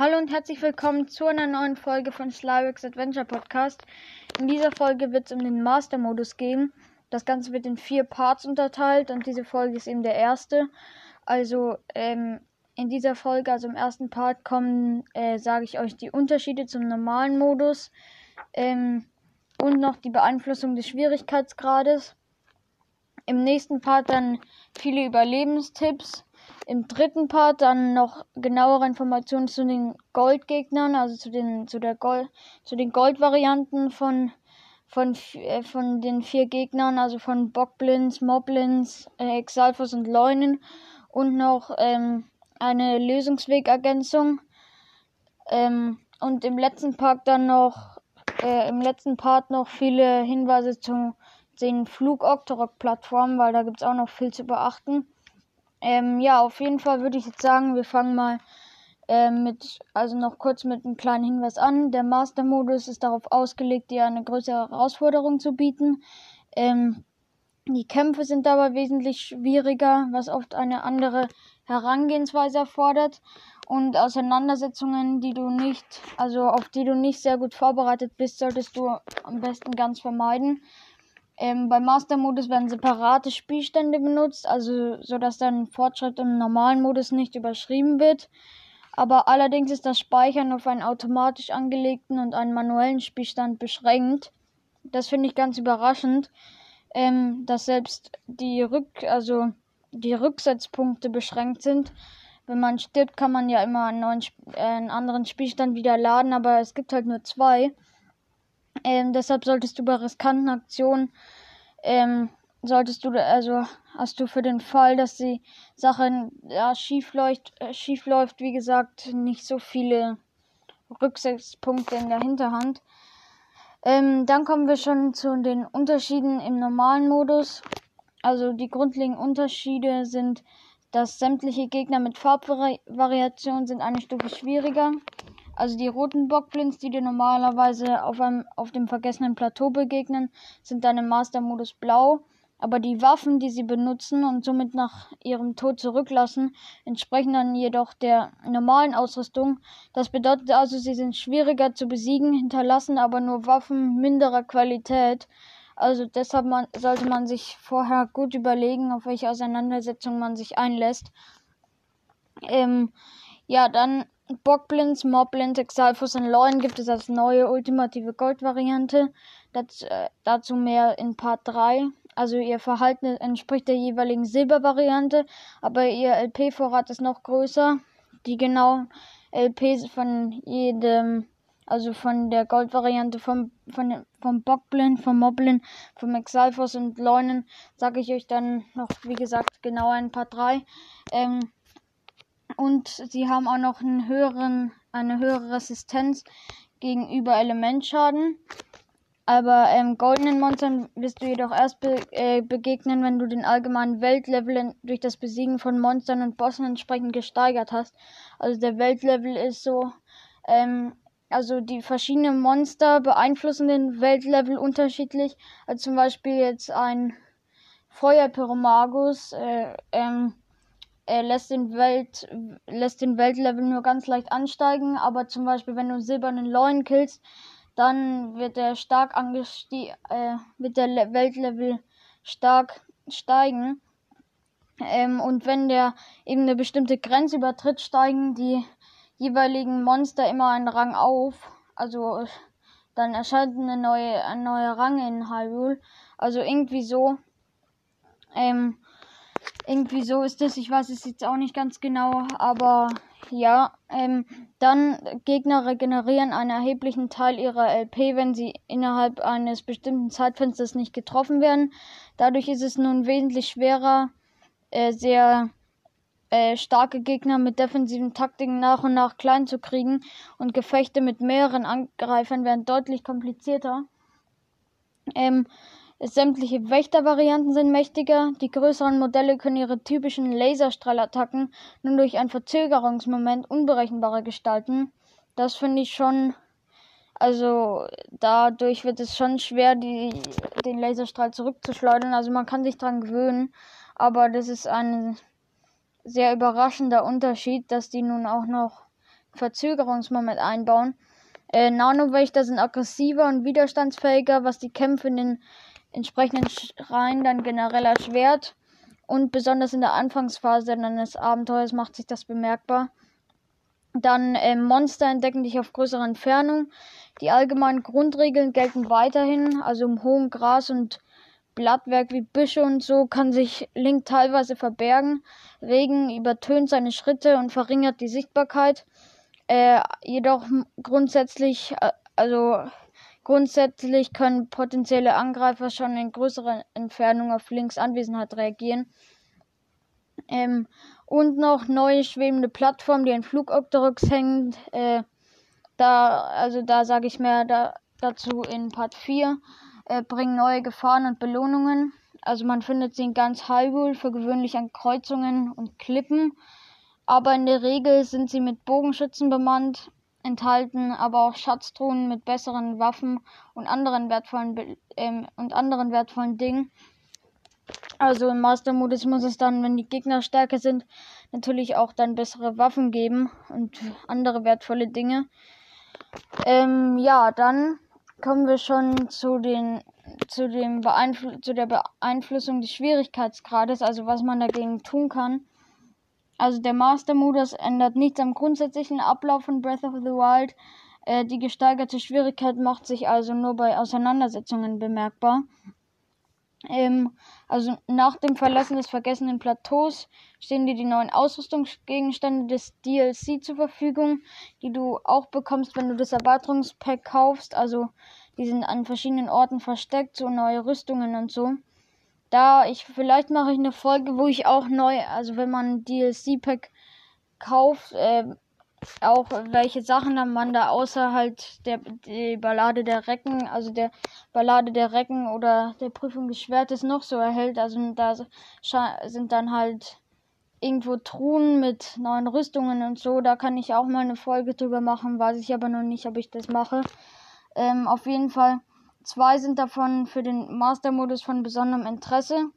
Hallo und herzlich willkommen zu einer neuen Folge von Slyrex Adventure Podcast. In dieser Folge wird es um den Master-Modus gehen. Das Ganze wird in vier Parts unterteilt und diese Folge ist eben der erste. Also ähm, in dieser Folge, also im ersten Part, kommen, äh, sage ich euch die Unterschiede zum normalen Modus ähm, und noch die Beeinflussung des Schwierigkeitsgrades. Im nächsten Part dann viele Überlebenstipps im dritten Part dann noch genauere Informationen zu den Goldgegnern, also zu den zu der Gold zu den Goldvarianten von von äh, von den vier Gegnern, also von Bockblins, Moblins, äh, Exalfos und Leunen und noch ähm, eine Lösungswegergänzung. Ähm, und im letzten Part dann noch äh, im letzten Part noch viele Hinweise zu den Flug Octorok Plattformen, weil da gibt es auch noch viel zu beachten. Ähm, ja, auf jeden Fall würde ich jetzt sagen, wir fangen mal äh, mit, also noch kurz mit einem kleinen Hinweis an. Der Master-Modus ist darauf ausgelegt, dir eine größere Herausforderung zu bieten. Ähm, die Kämpfe sind dabei wesentlich schwieriger, was oft eine andere Herangehensweise erfordert und Auseinandersetzungen, die du nicht, also auf die du nicht sehr gut vorbereitet bist, solltest du am besten ganz vermeiden. Ähm, beim Master-Modus werden separate Spielstände benutzt, also so dass dein Fortschritt im normalen Modus nicht überschrieben wird. Aber allerdings ist das Speichern auf einen automatisch angelegten und einen manuellen Spielstand beschränkt. Das finde ich ganz überraschend, ähm, dass selbst die Rück, also die Rücksetzpunkte beschränkt sind. Wenn man stirbt, kann man ja immer einen, neuen, äh, einen anderen Spielstand wieder laden, aber es gibt halt nur zwei. Ähm, deshalb solltest du bei riskanten Aktionen, ähm, solltest du, also hast du für den Fall, dass die Sache ja, schief, läuft, äh, schief läuft, wie gesagt, nicht so viele Rücksichtspunkte in der Hinterhand. Ähm, dann kommen wir schon zu den Unterschieden im normalen Modus. Also die grundlegenden Unterschiede sind, dass sämtliche Gegner mit Farbvariation sind eine Stufe schwieriger. Also die roten Bockblins, die dir normalerweise auf, einem, auf dem vergessenen Plateau begegnen, sind dann im Master-Modus blau. Aber die Waffen, die sie benutzen und somit nach ihrem Tod zurücklassen, entsprechen dann jedoch der normalen Ausrüstung. Das bedeutet also, sie sind schwieriger zu besiegen, hinterlassen aber nur Waffen minderer Qualität. Also deshalb man, sollte man sich vorher gut überlegen, auf welche Auseinandersetzung man sich einlässt. Ähm, ja, dann Bockblins, Moblins, Exalfos und Loin gibt es als neue ultimative Gold-Variante. Äh, dazu mehr in Part 3. Also ihr Verhalten entspricht der jeweiligen Silber-Variante, aber ihr LP-Vorrat ist noch größer. Die genauen LPs von jedem, also von der Gold-Variante vom, von, vom Bockblin, vom Moblin, vom Exalfos und Leunen, sage ich euch dann noch, wie gesagt, genauer in Part 3. Ähm, und sie haben auch noch einen höheren, eine höhere Resistenz gegenüber Elementschaden. Aber ähm, goldenen Monstern wirst du jedoch erst be äh, begegnen, wenn du den allgemeinen Weltlevel durch das Besiegen von Monstern und Bossen entsprechend gesteigert hast. Also der Weltlevel ist so, ähm, also die verschiedenen Monster beeinflussen den Weltlevel unterschiedlich. Also zum Beispiel jetzt ein Feuerpyromagus, äh, ähm, er lässt den Welt lässt den Weltlevel nur ganz leicht ansteigen, aber zum Beispiel wenn du einen silbernen Leuen killst, dann wird er stark angestiegen, äh, wird der Le Weltlevel stark steigen. Ähm, und wenn der eben eine bestimmte Grenze übertritt, steigen die jeweiligen Monster immer einen Rang auf. Also dann erscheint eine neue, ein neuer Rang in Hyrule. Also irgendwie so. Ähm, irgendwie so ist es. Ich weiß es jetzt auch nicht ganz genau, aber ja. Ähm, dann Gegner regenerieren einen erheblichen Teil ihrer LP, wenn sie innerhalb eines bestimmten Zeitfensters nicht getroffen werden. Dadurch ist es nun wesentlich schwerer, äh, sehr äh, starke Gegner mit defensiven Taktiken nach und nach klein zu kriegen und Gefechte mit mehreren Angreifern werden deutlich komplizierter. Ähm, Sämtliche Wächtervarianten sind mächtiger. Die größeren Modelle können ihre typischen Laserstrahlattacken nun durch einen Verzögerungsmoment unberechenbarer gestalten. Das finde ich schon. Also dadurch wird es schon schwer, die, den Laserstrahl zurückzuschleudern. Also man kann sich dran gewöhnen. Aber das ist ein sehr überraschender Unterschied, dass die nun auch noch Verzögerungsmoment einbauen. Äh, Nano-Wächter sind aggressiver und widerstandsfähiger, was die Kämpfe in den entsprechenden Schreien dann generell erschwert. Und besonders in der Anfangsphase eines Abenteuers macht sich das bemerkbar. Dann äh, Monster entdecken dich auf größerer Entfernung. Die allgemeinen Grundregeln gelten weiterhin. Also im hohen Gras und Blattwerk wie Büsche und so kann sich Link teilweise verbergen. Regen übertönt seine Schritte und verringert die Sichtbarkeit. Äh, jedoch grundsätzlich, äh, also grundsätzlich können potenzielle Angreifer schon in größerer Entfernung auf Links Anwesenheit reagieren. Ähm, und noch neue schwebende Plattformen, die in Flugopteryx hängen. Äh, da, also da sage ich mehr da, dazu in Part 4. Äh, bringen neue Gefahren und Belohnungen. Also man findet sie in ganz Hyrule für gewöhnlich an Kreuzungen und Klippen. Aber in der Regel sind sie mit Bogenschützen bemannt, enthalten aber auch Schatztruhen mit besseren Waffen und anderen wertvollen ähm, und anderen wertvollen Dingen. Also im Master-Modus muss es dann, wenn die Gegner stärker sind, natürlich auch dann bessere Waffen geben und andere wertvolle Dinge. Ähm, ja, dann kommen wir schon zu den zu dem Beeinflu zu der Beeinflussung des Schwierigkeitsgrades, also was man dagegen tun kann. Also der Master-Modus ändert nichts am grundsätzlichen Ablauf von Breath of the Wild. Äh, die gesteigerte Schwierigkeit macht sich also nur bei Auseinandersetzungen bemerkbar. Ähm, also nach dem Verlassen des vergessenen Plateaus stehen dir die neuen Ausrüstungsgegenstände des DLC zur Verfügung, die du auch bekommst, wenn du das Erweiterungspack kaufst. Also die sind an verschiedenen Orten versteckt, so neue Rüstungen und so. Da ich vielleicht mache ich eine Folge, wo ich auch neu, also wenn man DLC Pack kauft, äh, auch welche Sachen man da außer halt der die Ballade der Recken, also der Ballade der Recken oder der Prüfung des Schwertes noch so erhält. Also da sind dann halt irgendwo Truhen mit neuen Rüstungen und so. Da kann ich auch mal eine Folge drüber machen, weiß ich aber noch nicht, ob ich das mache. Ähm, auf jeden Fall zwei sind davon für den Master-Modus von besonderem Interesse.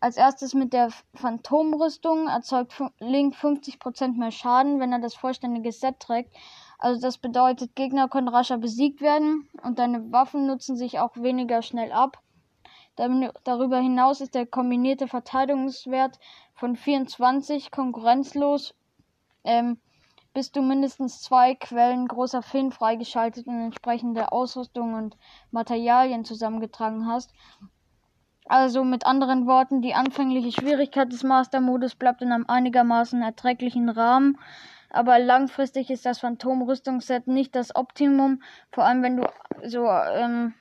Als erstes mit der Phantomrüstung erzeugt Link 50% mehr Schaden, wenn er das vollständige Set trägt. Also das bedeutet, Gegner können rascher besiegt werden und deine Waffen nutzen sich auch weniger schnell ab. Darüber hinaus ist der kombinierte Verteidigungswert von 24 konkurrenzlos, ähm, bis du mindestens zwei Quellen großer Feen freigeschaltet und entsprechende Ausrüstung und Materialien zusammengetragen hast. Also mit anderen Worten, die anfängliche Schwierigkeit des Master-Modus bleibt in einem einigermaßen erträglichen Rahmen. Aber langfristig ist das Phantom-Rüstungsset nicht das Optimum, vor allem wenn du so ähm,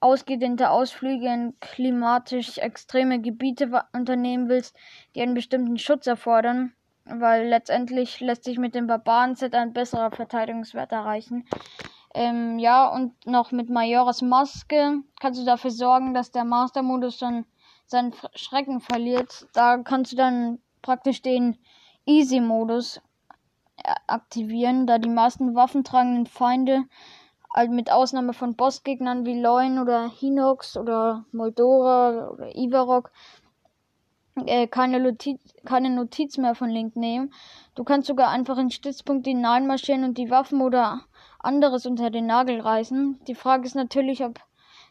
ausgedehnte Ausflüge in klimatisch extreme Gebiete unternehmen willst, die einen bestimmten Schutz erfordern, weil letztendlich lässt sich mit dem Barbaren-Set ein besserer Verteidigungswert erreichen. Ähm, ja, und noch mit Majoras Maske kannst du dafür sorgen, dass der Master-Modus dann seinen Schrecken verliert. Da kannst du dann praktisch den Easy-Modus äh, aktivieren, da die meisten waffentragenden Feinde, halt mit Ausnahme von Bossgegnern wie Loin oder Hinox oder Moldora oder Ivarok, äh, keine, Notiz, keine Notiz mehr von Link nehmen. Du kannst sogar einfach in Stützpunkte hineinmarschieren und die Waffen oder anderes unter den Nagel reißen. Die Frage ist natürlich, ob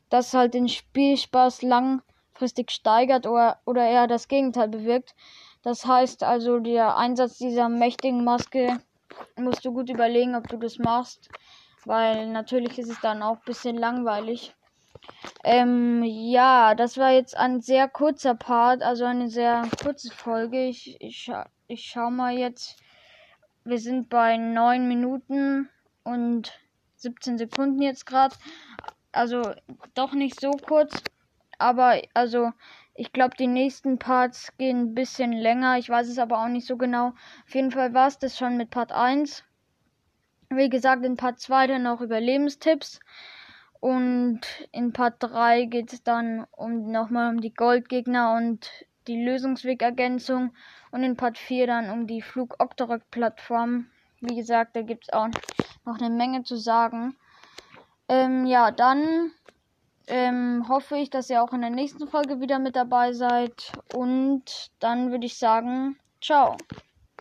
das halt den Spielspaß langfristig steigert oder, oder eher das Gegenteil bewirkt. Das heißt also, der Einsatz dieser mächtigen Maske musst du gut überlegen, ob du das machst, weil natürlich ist es dann auch ein bisschen langweilig. Ähm, ja, das war jetzt ein sehr kurzer Part, also eine sehr kurze Folge. Ich, ich, ich schau mal jetzt. Wir sind bei neun Minuten und 17 Sekunden jetzt gerade. Also doch nicht so kurz. Aber also ich glaube, die nächsten Parts gehen ein bisschen länger. Ich weiß es aber auch nicht so genau. Auf jeden Fall war es das schon mit Part 1. Wie gesagt, in Part 2 dann noch Überlebenstipps. Und in Part 3 geht es dann um nochmal um die Goldgegner und die Lösungswegergänzung. Und in Part 4 dann um die Flug-Octorok-Plattform. Wie gesagt, da gibt es auch noch eine Menge zu sagen. Ähm, ja, dann ähm, hoffe ich, dass ihr auch in der nächsten Folge wieder mit dabei seid. Und dann würde ich sagen, ciao.